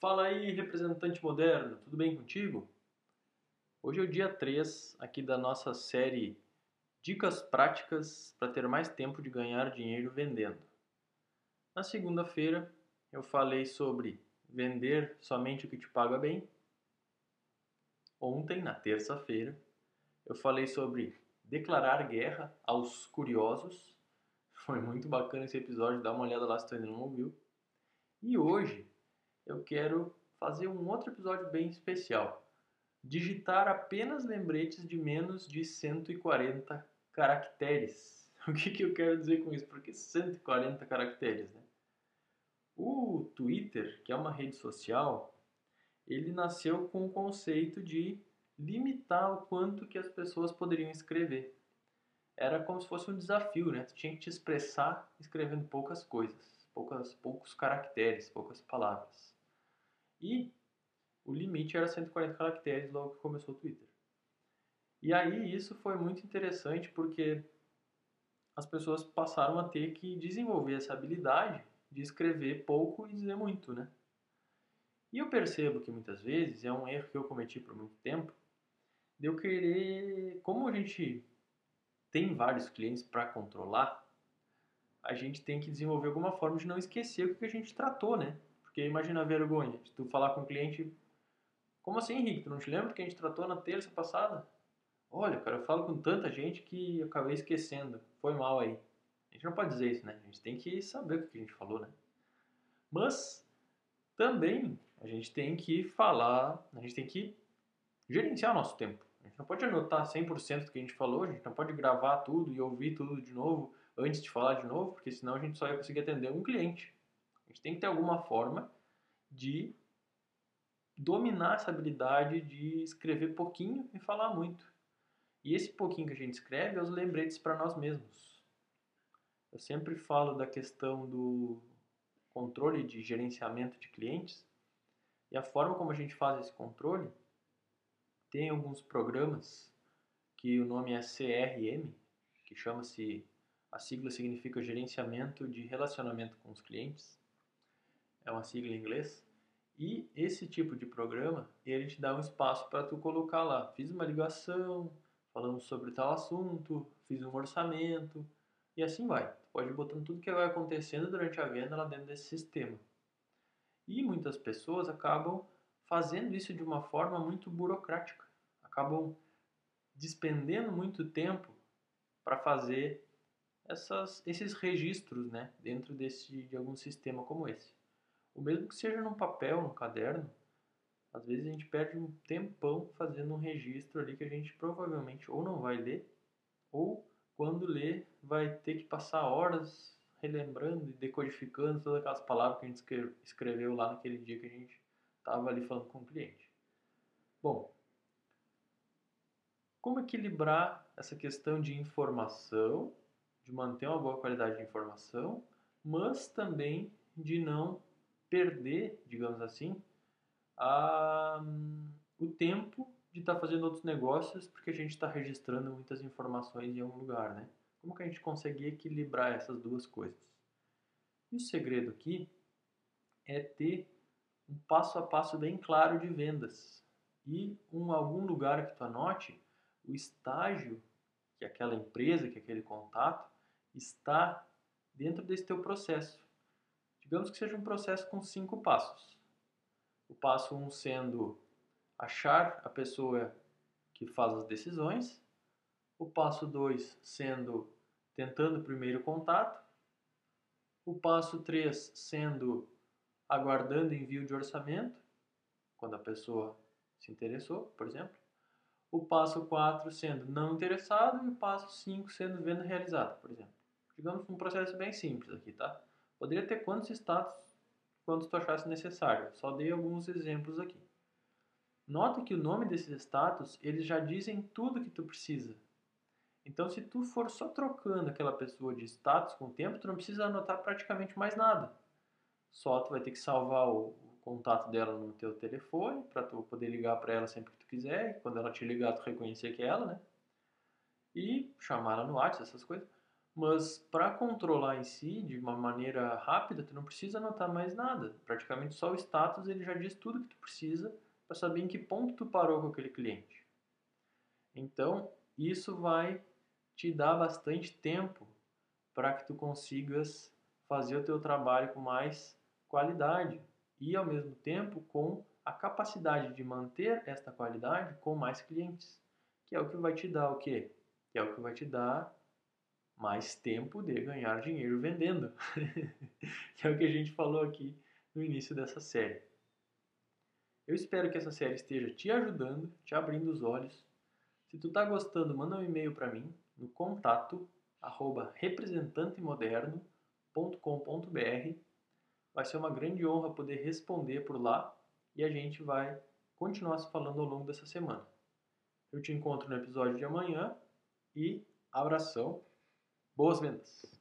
Fala aí, representante moderno, tudo bem contigo? Hoje é o dia 3 aqui da nossa série Dicas práticas para ter mais tempo de ganhar dinheiro vendendo. Na segunda-feira eu falei sobre vender somente o que te paga bem. Ontem, na terça-feira, eu falei sobre declarar guerra aos curiosos. Foi muito bacana esse episódio, dá uma olhada lá se tu ainda não ouviu. E hoje eu quero fazer um outro episódio bem especial. Digitar apenas lembretes de menos de 140 caracteres. O que, que eu quero dizer com isso? Porque 140 caracteres, né? O Twitter, que é uma rede social, ele nasceu com o conceito de limitar o quanto que as pessoas poderiam escrever. Era como se fosse um desafio, né? Tu tinha que te expressar escrevendo poucas coisas, poucas, poucos caracteres, poucas palavras. E o limite era 140 caracteres logo que começou o Twitter. E aí isso foi muito interessante porque as pessoas passaram a ter que desenvolver essa habilidade de escrever pouco e dizer muito, né? E eu percebo que muitas vezes é um erro que eu cometi por muito tempo, de eu querer, como a gente tem vários clientes para controlar, a gente tem que desenvolver alguma forma de não esquecer o que a gente tratou, né? Porque imagina a vergonha de tu falar com o cliente, como assim, Henrique? Tu não te lembra que a gente tratou na terça passada? Olha, cara, eu falo com tanta gente que eu acabei esquecendo. Foi mal aí. A gente não pode dizer isso, né? A gente tem que saber o que a gente falou, né? Mas também a gente tem que falar, a gente tem que gerenciar nosso tempo. A gente não pode anotar 100% do que a gente falou, a gente não pode gravar tudo e ouvir tudo de novo antes de falar de novo, porque senão a gente só ia conseguir atender um cliente. A gente tem que ter alguma forma de dominar essa habilidade de escrever pouquinho e falar muito. E esse pouquinho que a gente escreve é os lembretes para nós mesmos. Eu sempre falo da questão do controle de gerenciamento de clientes e a forma como a gente faz esse controle tem alguns programas que o nome é CRM, que chama-se a sigla significa gerenciamento de relacionamento com os clientes é uma sigla em inglês. E esse tipo de programa, ele te dá um espaço para tu colocar lá, fiz uma ligação, falando sobre tal assunto, fiz um orçamento, e assim vai. Tu pode ir botando tudo que vai acontecendo durante a venda lá dentro desse sistema. E muitas pessoas acabam fazendo isso de uma forma muito burocrática. Acabam despendendo muito tempo para fazer essas, esses registros né, dentro desse, de algum sistema como esse. O mesmo que seja num papel, num caderno, às vezes a gente perde um tempão fazendo um registro ali que a gente provavelmente ou não vai ler, ou quando ler vai ter que passar horas relembrando e decodificando todas aquelas palavras que a gente escreveu lá naquele dia que a gente estava ali falando com o cliente. Bom, como equilibrar essa questão de informação, de manter uma boa qualidade de informação, mas também de não perder, digamos assim, a, o tempo de estar tá fazendo outros negócios porque a gente está registrando muitas informações em algum lugar, né? Como que a gente consegue equilibrar essas duas coisas? E o segredo aqui é ter um passo a passo bem claro de vendas e um algum lugar que tu anote o estágio que aquela empresa, que aquele contato está dentro desse teu processo. Digamos que seja um processo com cinco passos. O passo um sendo achar a pessoa que faz as decisões. O passo 2 sendo tentando o primeiro contato. O passo 3 sendo aguardando envio de orçamento, quando a pessoa se interessou, por exemplo. O passo 4 sendo não interessado e o passo 5 sendo venda realizada, por exemplo. Digamos um processo bem simples aqui, tá? Poderia ter quantos status quantos tu achasse necessário. Só dei alguns exemplos aqui. Nota que o nome desses status, eles já dizem tudo que tu precisa. Então, se tu for só trocando aquela pessoa de status com o tempo, tu não precisa anotar praticamente mais nada. Só tu vai ter que salvar o, contato dela no teu telefone para tu poder ligar para ela sempre que tu quiser. E quando ela te ligar, tu reconhecer que é ela, né? E chamar ela no WhatsApp, essas coisas. Mas para controlar em si de uma maneira rápida, tu não precisa anotar mais nada. Praticamente só o status ele já diz tudo que tu precisa para saber em que ponto tu parou com aquele cliente. Então, isso vai te dar bastante tempo para que tu consigas fazer o teu trabalho com mais qualidade e ao mesmo tempo com a capacidade de manter esta qualidade com mais clientes, que é o que vai te dar o quê? Que é o que vai te dar mais tempo de ganhar dinheiro vendendo, que é o que a gente falou aqui no início dessa série. Eu espero que essa série esteja te ajudando, te abrindo os olhos. Se tu está gostando, manda um e-mail para mim no contato representantemoderno.com.br. Vai ser uma grande honra poder responder por lá e a gente vai continuar se falando ao longo dessa semana. Eu te encontro no episódio de amanhã e abração, boas vendas!